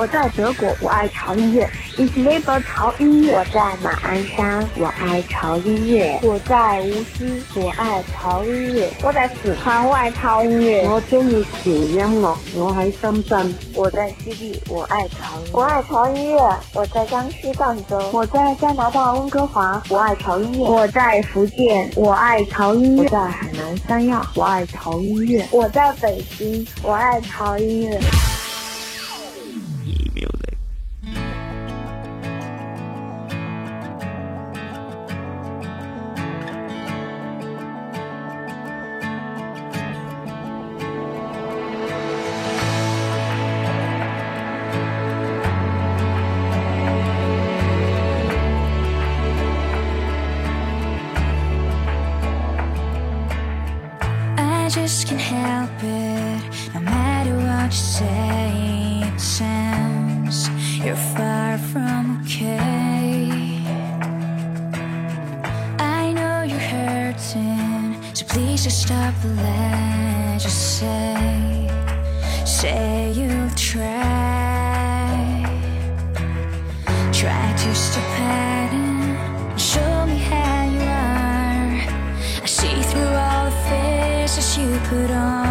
我在德国，我爱潮音乐。Ich liebe 潮音乐。我在马鞍山，我爱潮音乐。我在无锡，我爱潮音乐。我在四川，我爱潮音乐。我中意潮音乐，我喺深圳。我在西递，我爱潮音乐。我爱潮音乐。我在江西赣州。我在加拿大温哥华，我爱潮音乐。我在福建，我爱潮音乐。我在海南三亚，我爱潮音乐。我在北京，我爱潮音 Say it sounds You're far from okay. I know you're hurting, so please just stop and let just say, say you'll try, try to stop hiding. Show me how you are. I see through all the faces you put on.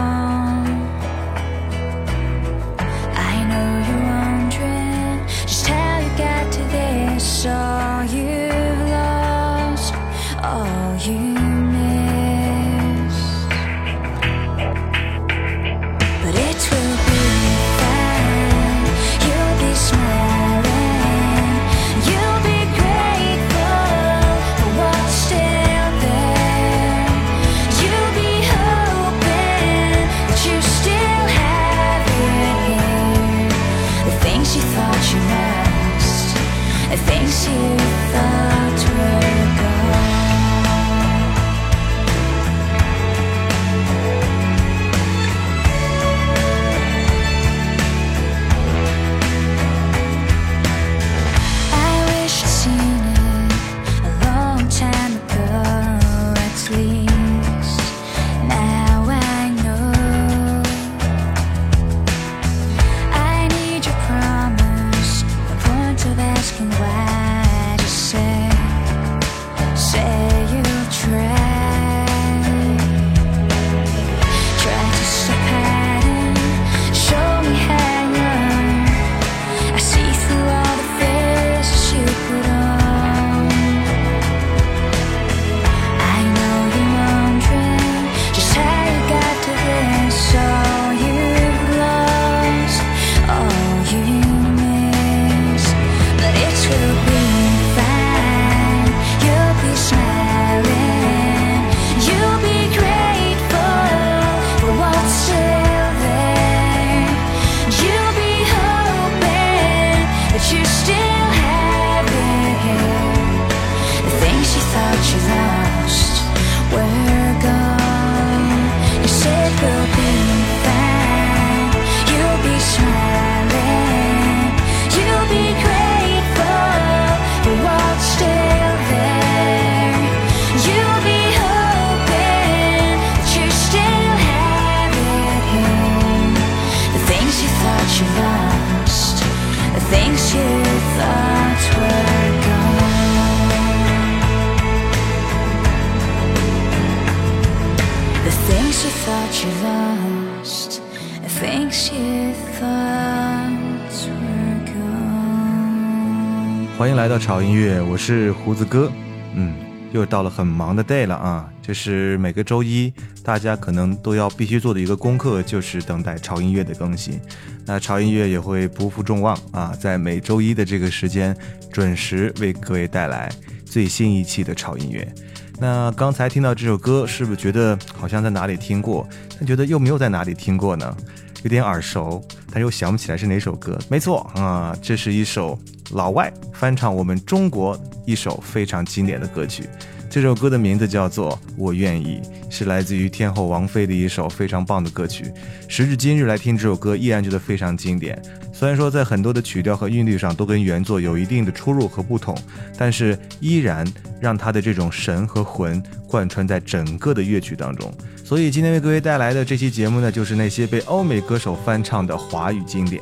欢迎来到潮音乐，我是胡子哥。嗯，又到了很忙的 day 了啊！这是每个周一，大家可能都要必须做的一个功课，就是等待潮音乐的更新。那潮音乐也会不负众望啊，在每周一的这个时间，准时为各位带来最新一期的潮音乐。那刚才听到这首歌，是不是觉得好像在哪里听过？但觉得又没有在哪里听过呢？有点耳熟，但又想不起来是哪首歌。没错啊，这是一首。老外翻唱我们中国一首非常经典的歌曲。这首歌的名字叫做《我愿意》，是来自于天后王菲的一首非常棒的歌曲。时至今日来听这首歌，依然觉得非常经典。虽然说在很多的曲调和韵律上都跟原作有一定的出入和不同，但是依然让它的这种神和魂贯穿在整个的乐曲当中。所以今天为各位带来的这期节目呢，就是那些被欧美歌手翻唱的华语经典。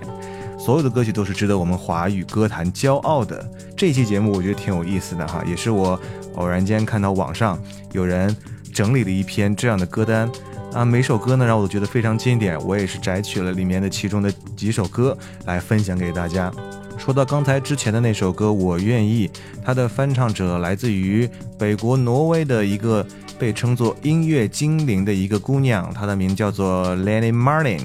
所有的歌曲都是值得我们华语歌坛骄傲的。这期节目我觉得挺有意思的哈，也是我偶然间看到网上有人整理了一篇这样的歌单啊，每首歌呢让我都觉得非常经典，我也是摘取了里面的其中的几首歌来分享给大家。说到刚才之前的那首歌《我愿意》，它的翻唱者来自于北国挪威的一个被称作音乐精灵的一个姑娘，她的名叫做 Lenny Martin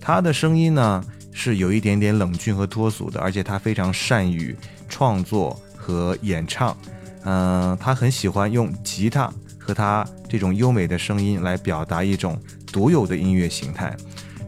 她的声音呢。是有一点点冷峻和脱俗的，而且她非常善于创作和演唱。嗯，她很喜欢用吉他和他这种优美的声音来表达一种独有的音乐形态。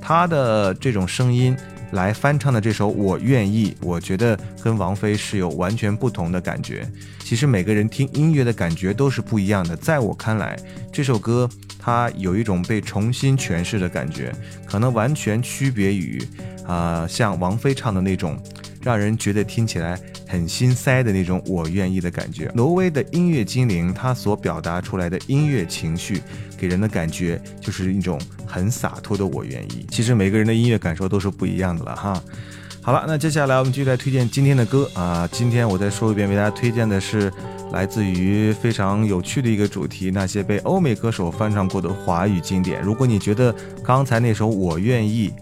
他的这种声音来翻唱的这首《我愿意》，我觉得跟王菲是有完全不同的感觉。其实每个人听音乐的感觉都是不一样的。在我看来，这首歌它有一种被重新诠释的感觉，可能完全区别于。啊，像王菲唱的那种，让人觉得听起来很心塞的那种“我愿意”的感觉。挪威的音乐精灵，他所表达出来的音乐情绪，给人的感觉就是一种很洒脱的“我愿意”。其实每个人的音乐感受都是不一样的了哈。好了，那接下来我们继续来推荐今天的歌啊。今天我再说一遍，为大家推荐的是来自于非常有趣的一个主题，那些被欧美歌手翻唱过的华语经典。如果你觉得刚才那首《我愿意》，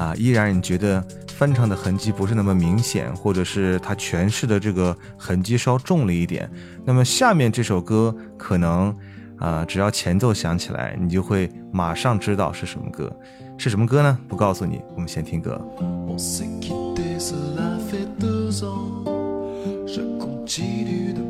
啊，依然你觉得翻唱的痕迹不是那么明显，或者是他诠释的这个痕迹稍重了一点，那么下面这首歌可能，啊，只要前奏响起来，你就会马上知道是什么歌，是什么歌呢？不告诉你，我们先听歌。je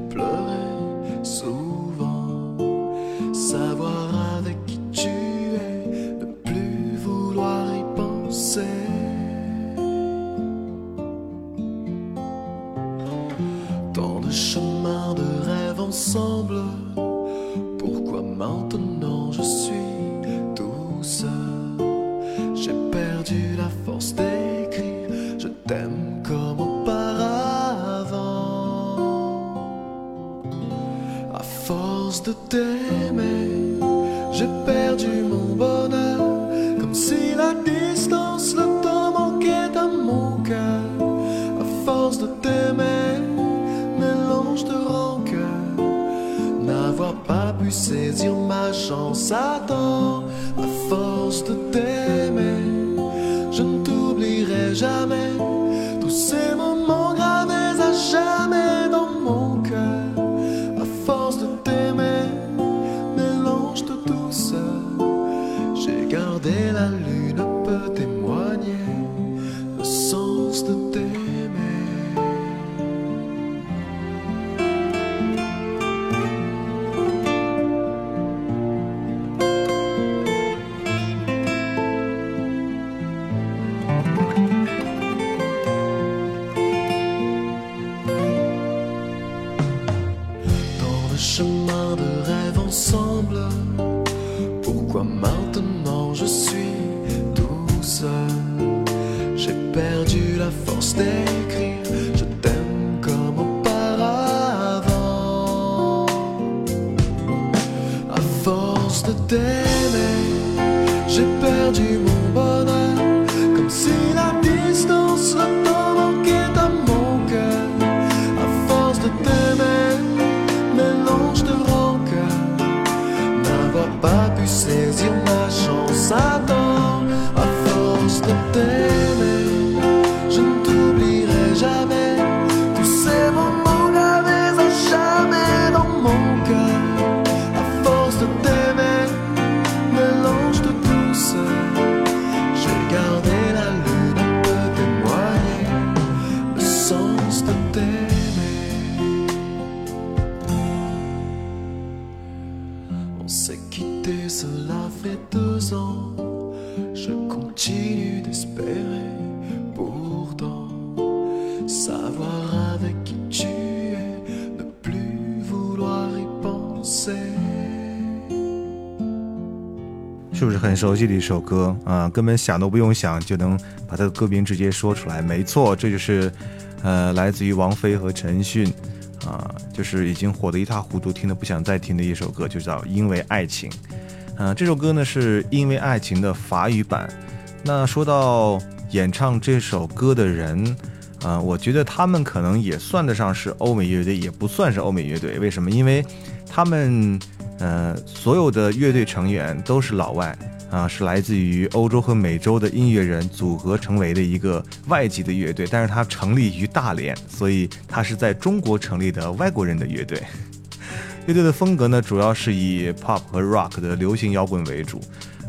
是不是很熟悉的一首歌啊？根本想都不用想就能把它的歌名直接说出来。没错，这就是呃来自于王菲和陈奕迅啊，就是已经火得一塌糊涂，听得不想再听的一首歌，就叫《因为爱情》。嗯，这首歌呢是因为爱情的法语版。那说到演唱这首歌的人，啊，我觉得他们可能也算得上是欧美乐队，也不算是欧美乐队。为什么？因为他们，呃，所有的乐队成员都是老外，啊，是来自于欧洲和美洲的音乐人组合成为的一个外籍的乐队。但是它成立于大连，所以它是在中国成立的外国人的乐队。乐队的风格呢，主要是以 pop 和 rock 的流行摇滚为主。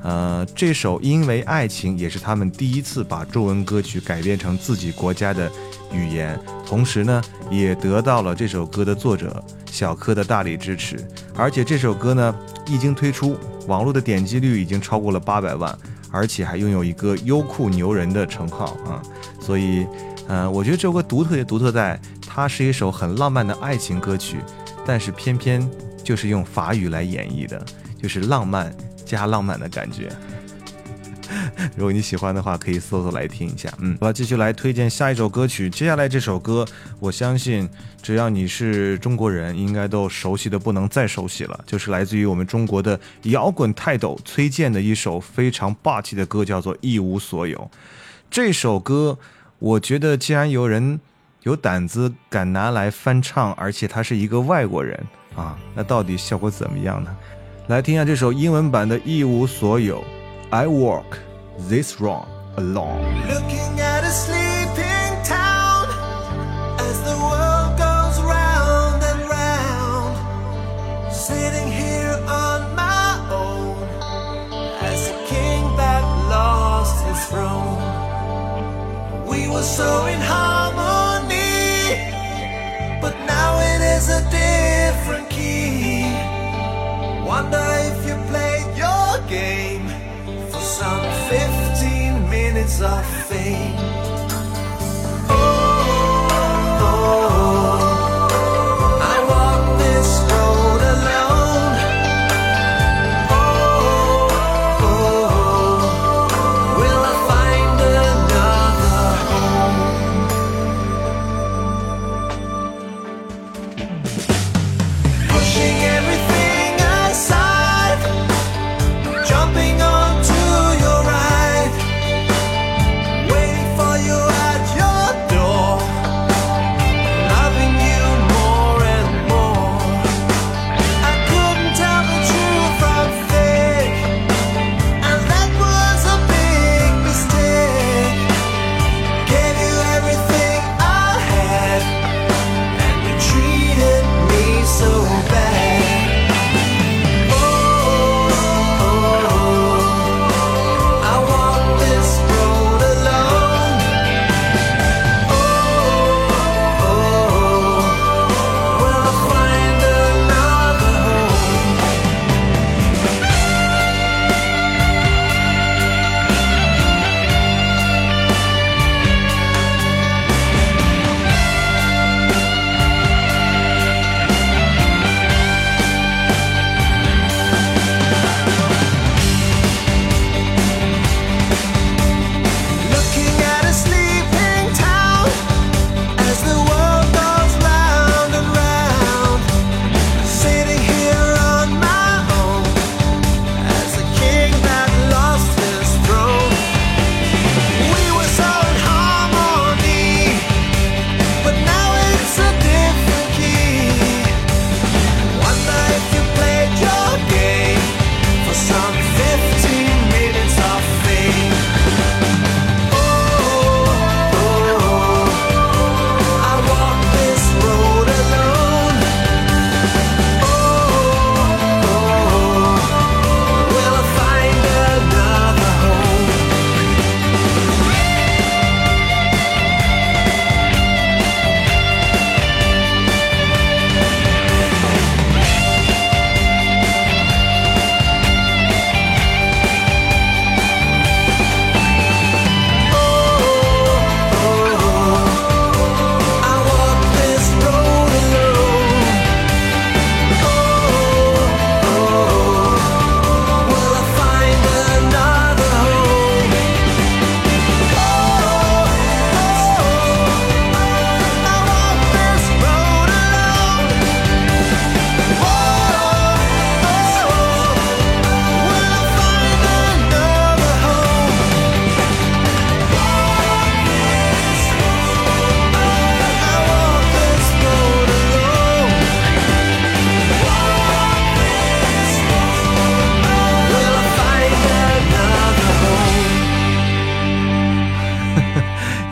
呃，这首《因为爱情》也是他们第一次把中文歌曲改编成自己国家的语言，同时呢，也得到了这首歌的作者小柯的大力支持。而且这首歌呢，一经推出，网络的点击率已经超过了八百万，而且还拥有一个优酷牛人的称号啊！所以，呃，我觉得这首歌独特也独特在，它是一首很浪漫的爱情歌曲，但是偏偏就是用法语来演绎的，就是浪漫。加浪漫的感觉，如果你喜欢的话，可以搜索来听一下。嗯，我要继续来推荐下一首歌曲。接下来这首歌，我相信只要你是中国人，应该都熟悉的不能再熟悉了，就是来自于我们中国的摇滚泰斗崔健的一首非常霸气的歌，叫做《一无所有》。这首歌，我觉得既然有人有胆子敢拿来翻唱，而且他是一个外国人啊，那到底效果怎么样呢？来听一下这首英文版的《一无所有》，I walk this road alone。Looking at a sleeping town as the world goes round and round, sitting here on my own as a king that lost his throne. We were so in harmony, our fate.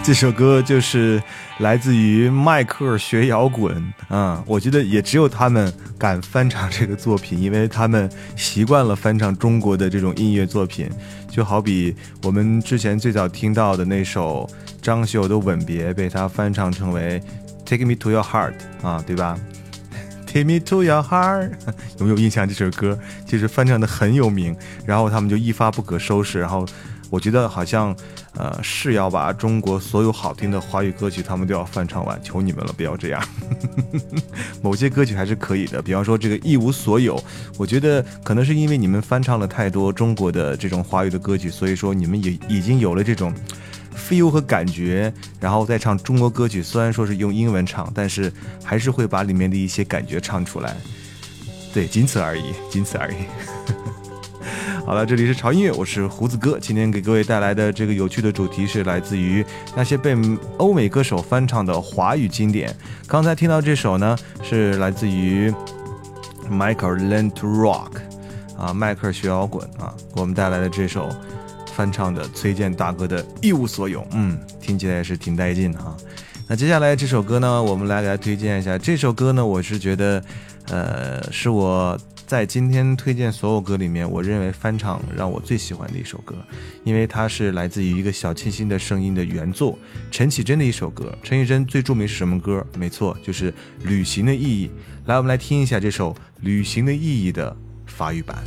这首歌就是来自于迈克尔学摇滚啊，我觉得也只有他们敢翻唱这个作品，因为他们习惯了翻唱中国的这种音乐作品，就好比我们之前最早听到的那首张学友的《吻别》，被他翻唱成为《Take Me to Your Heart》啊，对吧？Take Me to Your Heart，有没有印象？这首歌其实翻唱的很有名，然后他们就一发不可收拾，然后。我觉得好像，呃，是要把中国所有好听的华语歌曲，他们都要翻唱完，求你们了，不要这样。某些歌曲还是可以的，比方说这个《一无所有》，我觉得可能是因为你们翻唱了太多中国的这种华语的歌曲，所以说你们也已经有了这种 feel 和感觉，然后再唱中国歌曲，虽然说是用英文唱，但是还是会把里面的一些感觉唱出来。对，仅此而已，仅此而已。好了，这里是潮音乐，我是胡子哥。今天给各位带来的这个有趣的主题是来自于那些被欧美歌手翻唱的华语经典。刚才听到这首呢，是来自于 Michael Learn to Rock 啊，迈克尔学摇滚啊，给我们带来的这首翻唱的崔健大哥的一无所有。嗯，听起来也是挺带劲的哈。那接下来这首歌呢，我们来给大家推荐一下。这首歌呢，我是觉得，呃，是我。在今天推荐所有歌里面，我认为翻唱让我最喜欢的一首歌，因为它是来自于一个小清新的声音的原作，陈绮贞的一首歌，陈绮贞最著名是什么歌？没错，就是旅行的意义。来，我们来听一下这首旅行的意义的法语版。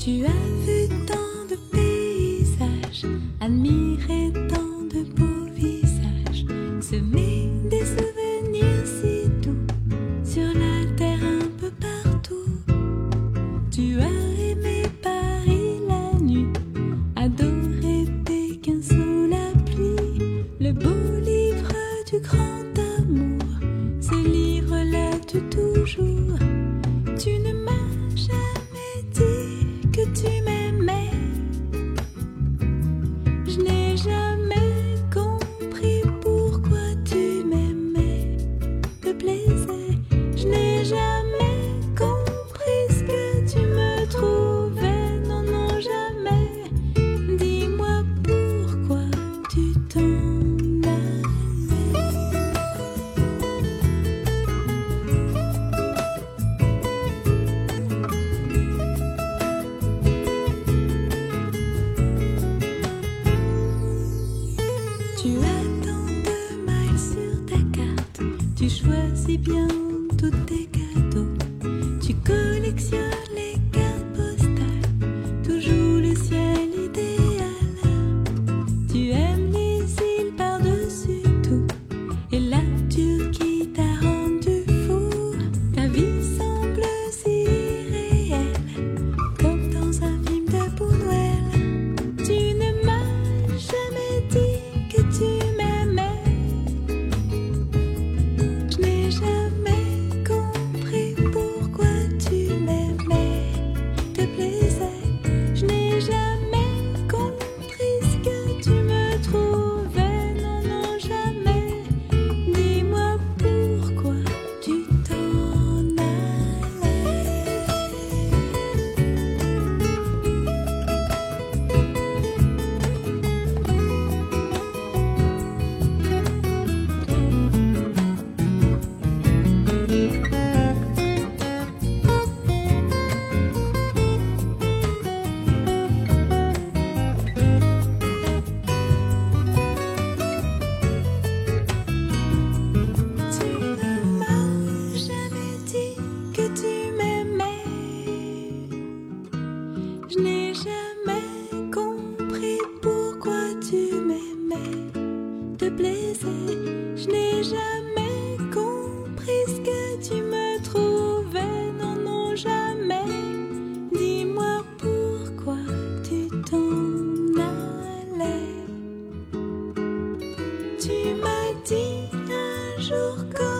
首歌。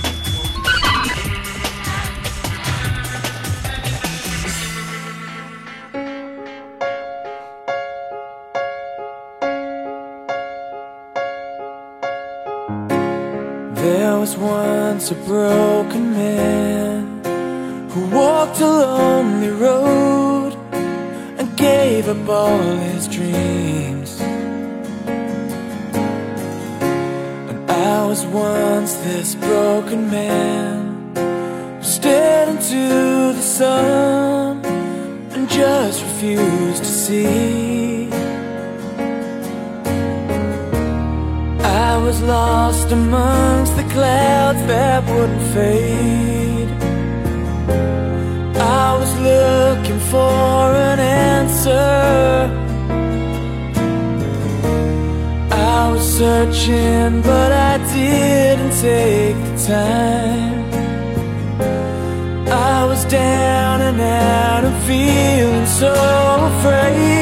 Once a broken man who walked a lonely road and gave up all his dreams. And I was once this broken man who stared into the sun and just refused to see. I was lost amongst clouds that wouldn't fade. I was looking for an answer. I was searching, but I didn't take the time. I was down and out and feeling so afraid.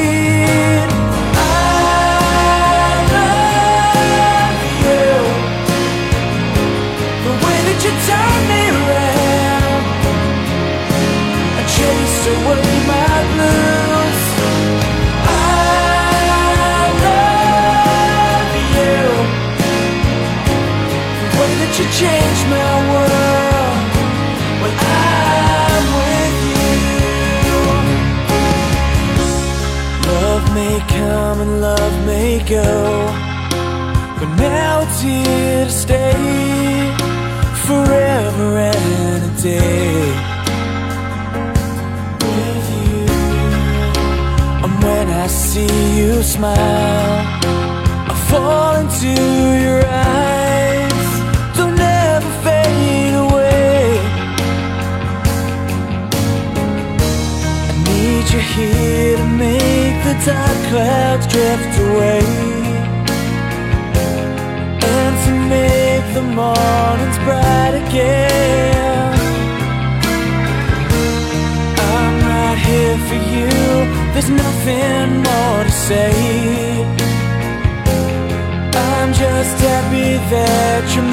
Come and love may go, but now it's here to stay forever and a day. With you, and when I see you smile, I fall into your eyes don't ever fade away. I need you here to make the dark clouds drift away. And to make the mornings bright again. I'm right here for you, there's nothing more to say. I'm just happy that you're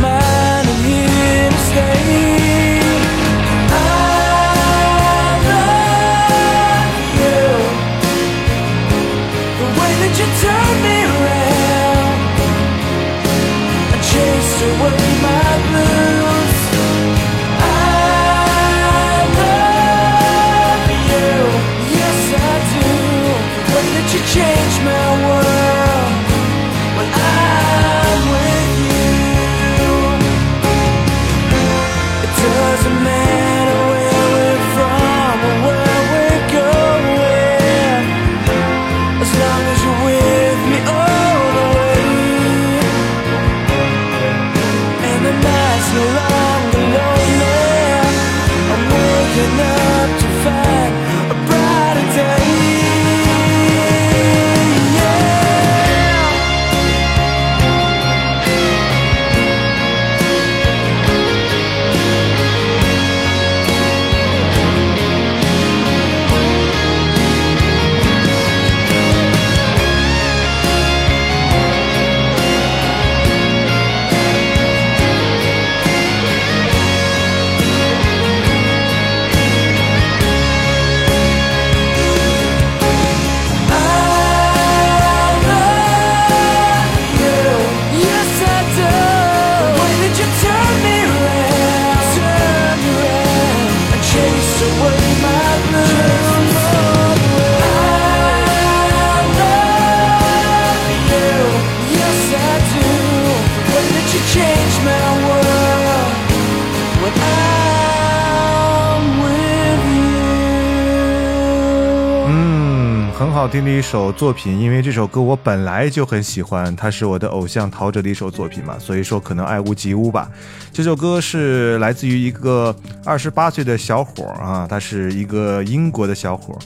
好听的一首作品，因为这首歌我本来就很喜欢，它是我的偶像陶喆的一首作品嘛，所以说可能爱屋及乌吧。这首歌是来自于一个二十八岁的小伙啊，他是一个英国的小伙。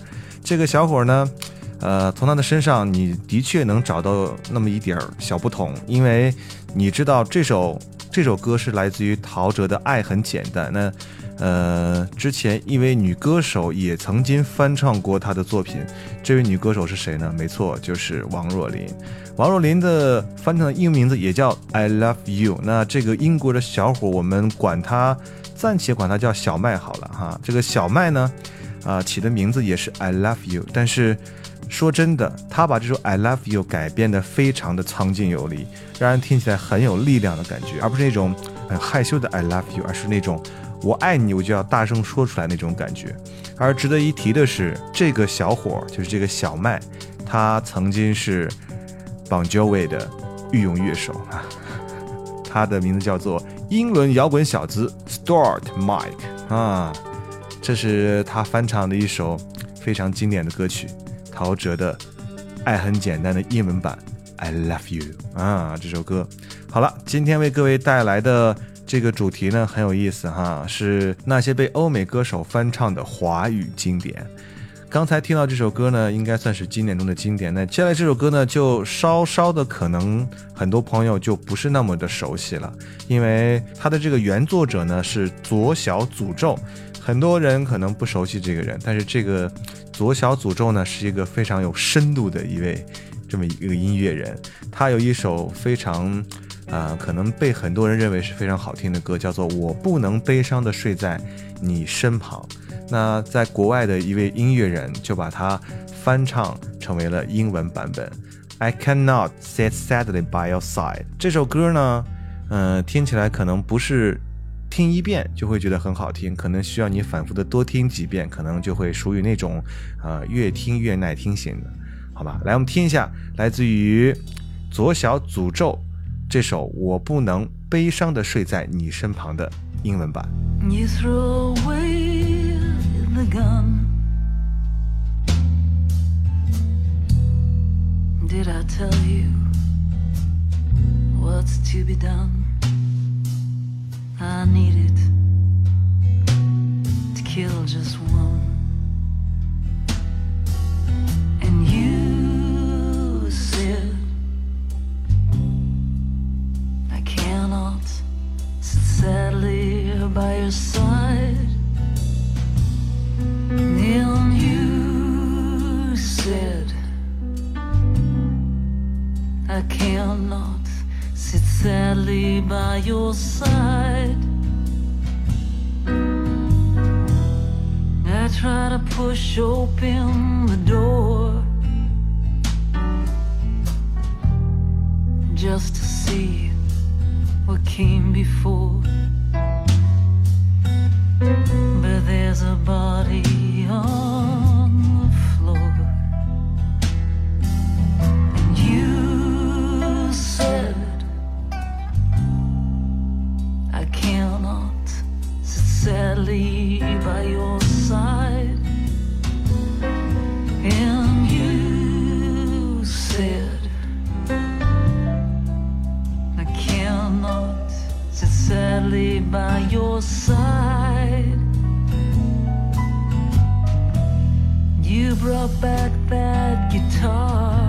这个小伙呢，呃，从他的身上你的确能找到那么一点小不同，因为你知道这首这首歌是来自于陶喆的《爱很简单》那。呃，之前一位女歌手也曾经翻唱过她的作品，这位女歌手是谁呢？没错，就是王若琳。王若琳的翻唱的英文名字也叫 I Love You。那这个英国的小伙，我们管他暂且管他叫小麦好了哈。这个小麦呢，啊，起的名字也是 I Love You。但是说真的，他把这首 I Love You 改编的非常的苍劲有力，让人听起来很有力量的感觉，而不是那种很害羞的 I Love You，而是那种。我爱你，我就要大声说出来那种感觉。而值得一提的是，这个小伙就是这个小麦，他曾经是 Bon Jovi 的御用乐手。他的名字叫做英伦摇滚小子 Stuart Mike 啊。这是他翻唱的一首非常经典的歌曲，陶喆的《爱很简单》的英文版 I Love You 啊。这首歌好了，今天为各位带来的。这个主题呢很有意思哈，是那些被欧美歌手翻唱的华语经典。刚才听到这首歌呢，应该算是经典中的经典。那接下来这首歌呢，就稍稍的可能很多朋友就不是那么的熟悉了，因为它的这个原作者呢是左小诅咒，很多人可能不熟悉这个人，但是这个左小诅咒呢是一个非常有深度的一位这么一个音乐人，他有一首非常。啊，可能被很多人认为是非常好听的歌，叫做《我不能悲伤的睡在你身旁》。那在国外的一位音乐人就把它翻唱成为了英文版本，《I Cannot Sit Sadly by Your Side》。这首歌呢，嗯，听起来可能不是听一遍就会觉得很好听，可能需要你反复的多听几遍，可能就会属于那种呃越听越耐听型的，好吧？来，我们听一下来自于左小诅咒。这首《我不能悲伤的睡在你身旁》的英文版。You throw away the gun. Did I tell you what's to be done? I need it to kill just one. By your side. And you said, I cannot sit sadly by your side. I try to push open the door just to see what came before. A body on the floor, and you said, I cannot sit sadly by your side. And you said, I cannot sit sadly by your side. Brought back that guitar.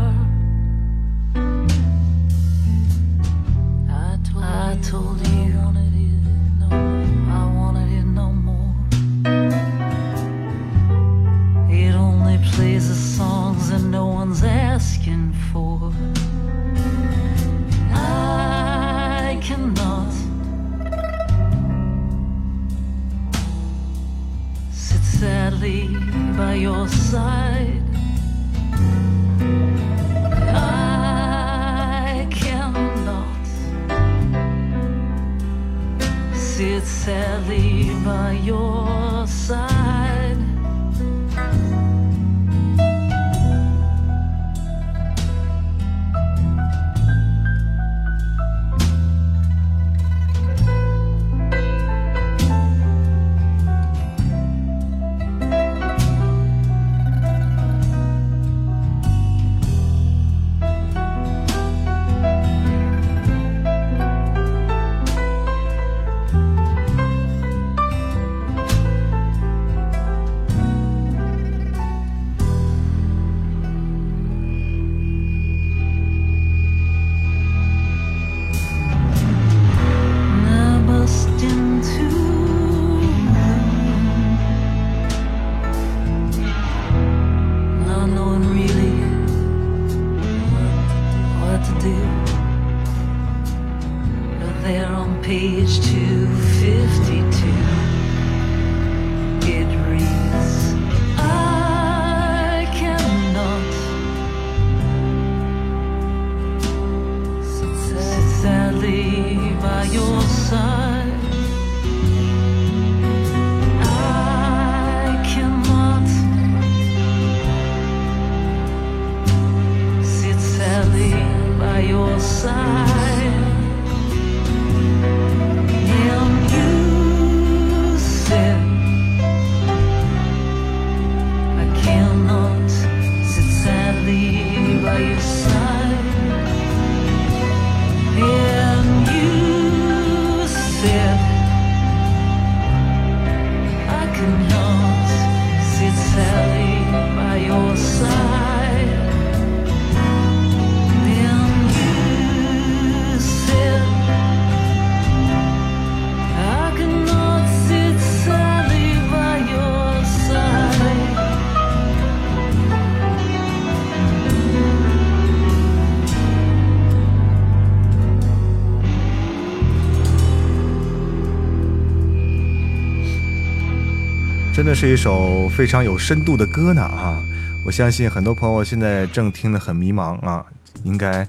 真的是一首非常有深度的歌呢哈！我相信很多朋友现在正听得很迷茫啊，应该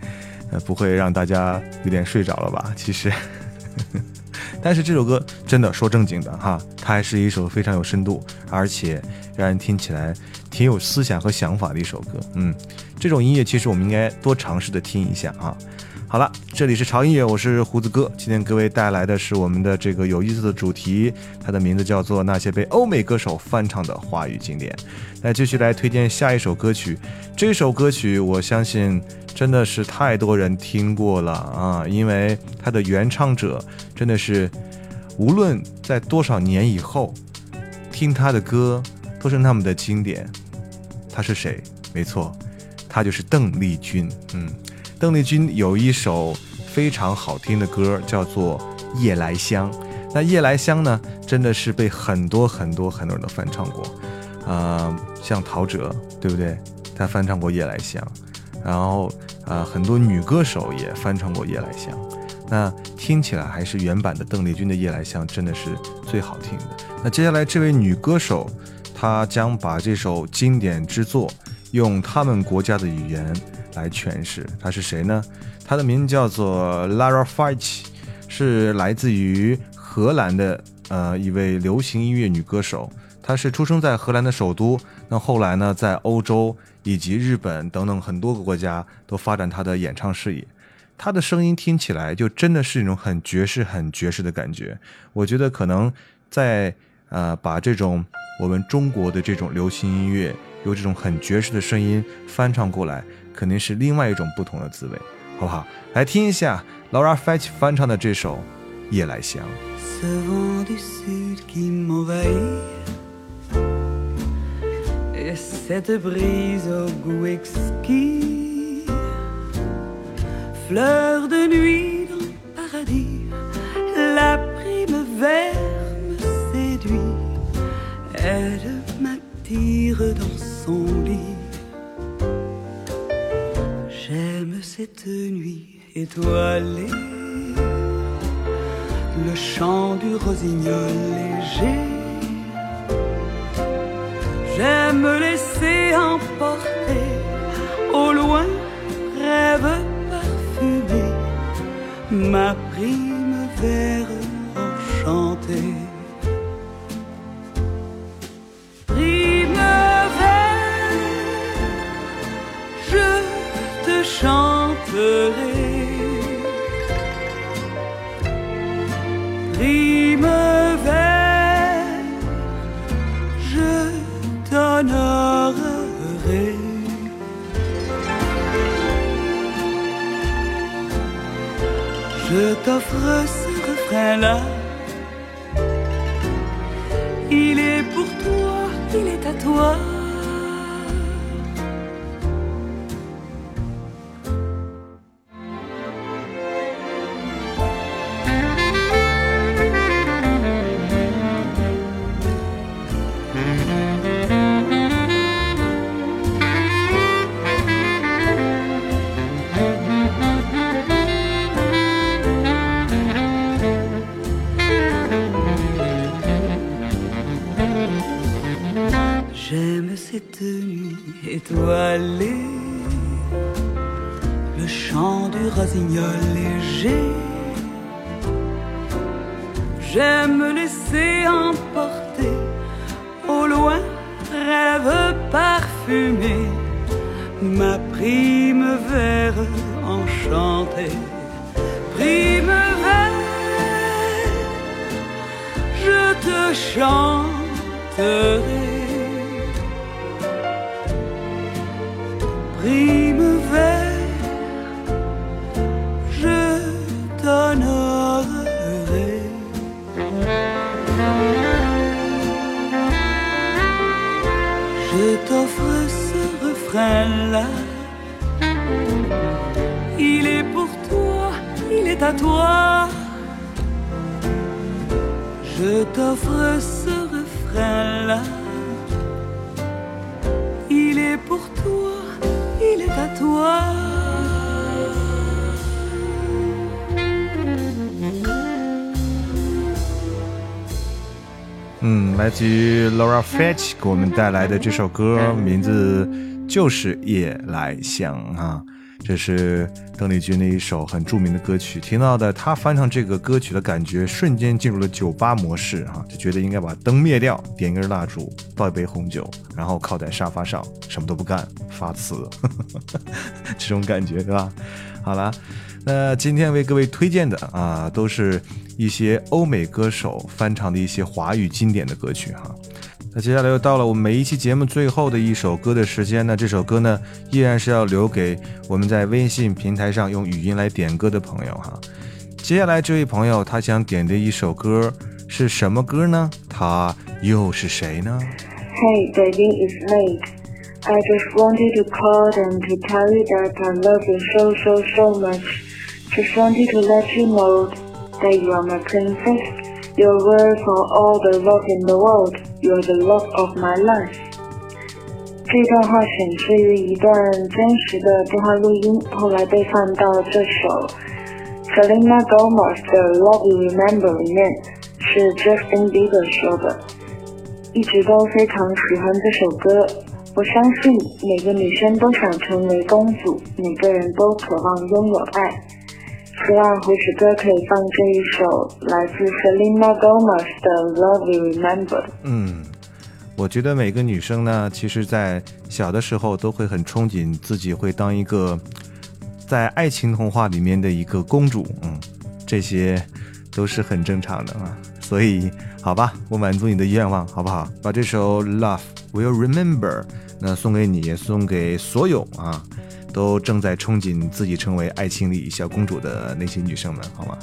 呃不会让大家有点睡着了吧？其实，但是这首歌真的说正经的哈，它还是一首非常有深度，而且让人听起来挺有思想和想法的一首歌。嗯，这种音乐其实我们应该多尝试的听一下啊。好了，这里是潮音乐，我是胡子哥。今天各位带来的是我们的这个有意思的主题，它的名字叫做那些被欧美歌手翻唱的华语经典。那继续来推荐下一首歌曲，这首歌曲我相信真的是太多人听过了啊，因为它的原唱者真的是无论在多少年以后听他的歌都是那么的经典。他是谁？没错，他就是邓丽君。嗯。邓丽君有一首非常好听的歌，叫做《夜来香》。那《夜来香》呢，真的是被很多很多很多人都翻唱过，啊，像陶喆，对不对？他翻唱过《夜来香》，然后啊，很多女歌手也翻唱过《夜来香》。那听起来还是原版的邓丽君的《夜来香》真的是最好听的。那接下来这位女歌手，她将把这首经典之作用他们国家的语言。来诠释她是谁呢？她的名字叫做 Lara f i t c h 是来自于荷兰的呃一位流行音乐女歌手。她是出生在荷兰的首都，那后来呢，在欧洲以及日本等等很多个国家都发展她的演唱事业。她的声音听起来就真的是一种很爵士、很爵士的感觉。我觉得可能在呃把这种我们中国的这种流行音乐，由这种很爵士的声音翻唱过来。肯定是另外一种不同的滋味，好不好？来听一下 Laura Fetch 翻唱的这首《夜来香》。Cette brise au goût exquis, fleur de nuit dans le paradis, la primavera me séduit, elle m'attire dans son lit. Cette nuit étoilée, le chant du rossignol léger. J'aime laisser emporter au loin, rêve parfumé, ma prime vert enchantée. Il est pour toi, il est à toi. Le chant du rossignol léger. J'aime laisser emporter au loin, rêve parfumé, ma prime vert enchantée. chanter. Primevère, je te chanterai. Primevère, je t'honorerai. Je t'offre ce refrain-là. Il est pour toi, il est à toi. Je t'offre ce refrain-là. Il est pour toi, 嗯，来自于 Laura Fetch 给我们带来的这首歌，名字就是《夜来香》啊。这是邓丽君的一首很著名的歌曲，听到的她翻唱这个歌曲的感觉，瞬间进入了酒吧模式哈，就觉得应该把灯灭掉，点根蜡烛，倒一杯红酒，然后靠在沙发上，什么都不干，发词，这种感觉对吧？好了，那今天为各位推荐的啊，都是一些欧美歌手翻唱的一些华语经典的歌曲哈。那接下来又到了我们每一期节目最后的一首歌的时间呢。这首歌呢，依然是要留给我们在微信平台上用语音来点歌的朋友哈。接下来这位朋友他想点的一首歌是什么歌呢？他又是谁呢？Hey, baby, it's late. I just wanted to call and to tell you that I love you so so so much. Just wanted to let you know that you are my princess. You're worth for all the love in the world. You're the love of my life。这段话选自于一段真实的电话录音，后来被放到这首 Selena Gomez 的 Love You Remember 里面，是 Justin Bieber 说的。一直都非常喜欢这首歌，我相信每个女生都想成为公主，每个人都渴望拥有爱。希望胡子哥可以放这一首来自 Selena Gomez 的 Love You Remember。嗯，我觉得每个女生呢，其实，在小的时候都会很憧憬自己会当一个在爱情童话里面的一个公主。嗯，这些都是很正常的啊。所以，好吧，我满足你的愿望，好不好？把这首 Love Will Remember 那送给你，送给所有啊。都正在憧憬自己成为爱情里小公主的那些女生们，好吗？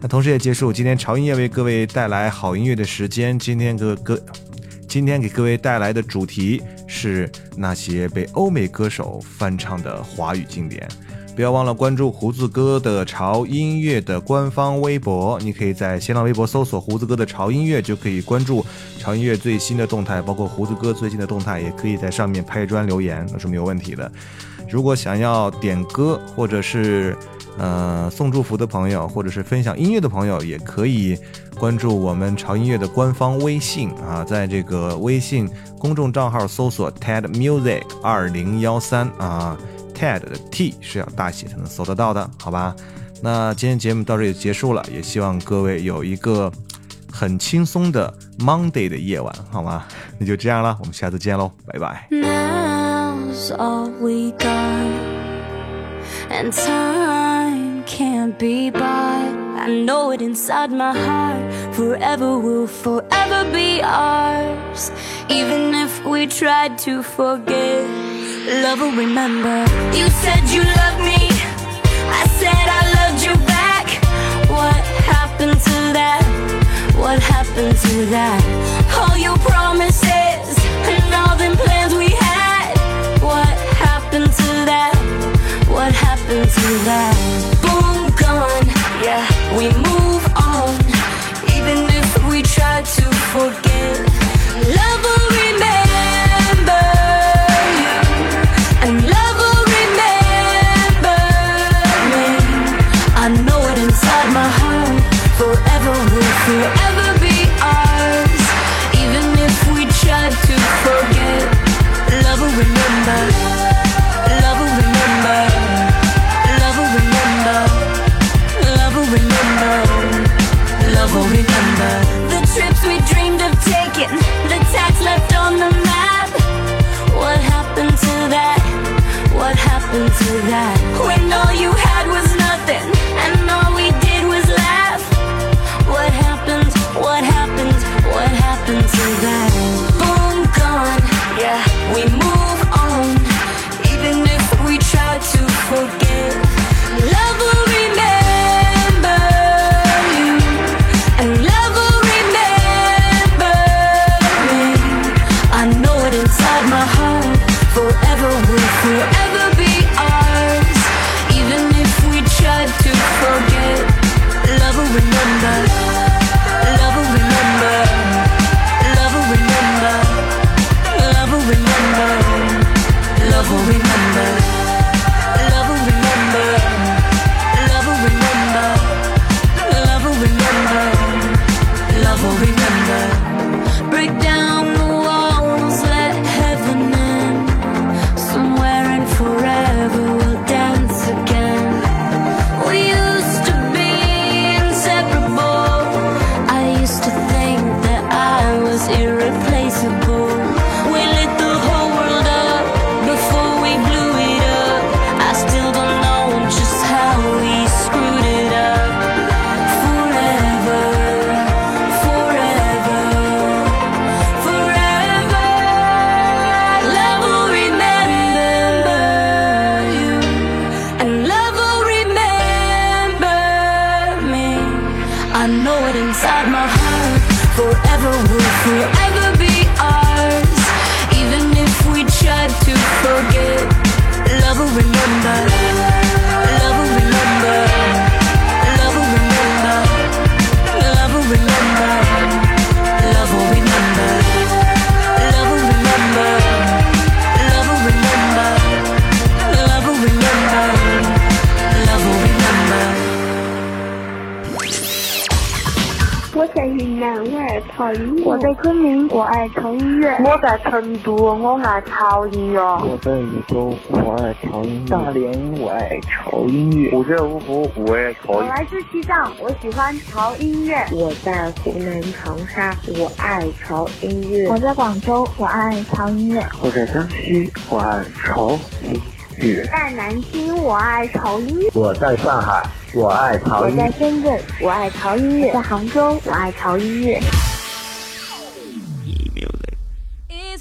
那同时也结束今天潮音乐为各位带来好音乐的时间。今天各歌，今天给各位带来的主题是那些被欧美歌手翻唱的华语经典。不要忘了关注胡子哥的潮音乐的官方微博，你可以在新浪微博搜索胡子哥的潮音乐，就可以关注潮音乐最新的动态，包括胡子哥最近的动态，也可以在上面拍砖留言，那是没有问题的。如果想要点歌，或者是呃送祝福的朋友，或者是分享音乐的朋友，也可以关注我们潮音乐的官方微信啊，在这个微信公众账号搜索 TED Music 二零幺三啊，TED 的 T 是要大写才能搜得到的，好吧？那今天节目到这里结束了，也希望各位有一个很轻松的 Monday 的夜晚，好吗？那就这样了，我们下次见喽，拜拜。All we got. And time can't be bought. I know it inside my heart. Forever will forever be ours. Even if we tried to forget, love will remember. You said you loved me. I said I loved you back. What happened to that? What happened to that? All your promises and all them plans we that? What happened to that? Boom, gone. Yeah, we move on. 潮音乐；我在禹州，我爱潮音乐；大连，我爱潮音乐；我在芜湖，我爱潮。我来自西藏，我喜欢潮音乐；我在湖南长沙，我爱潮音乐；我在广州，我爱潮音乐；我在江西，我爱潮音乐；在南京，我爱潮音乐；我在上海。我爱潮音乐。我在深圳，我爱潮音乐；在杭州，我爱潮音乐。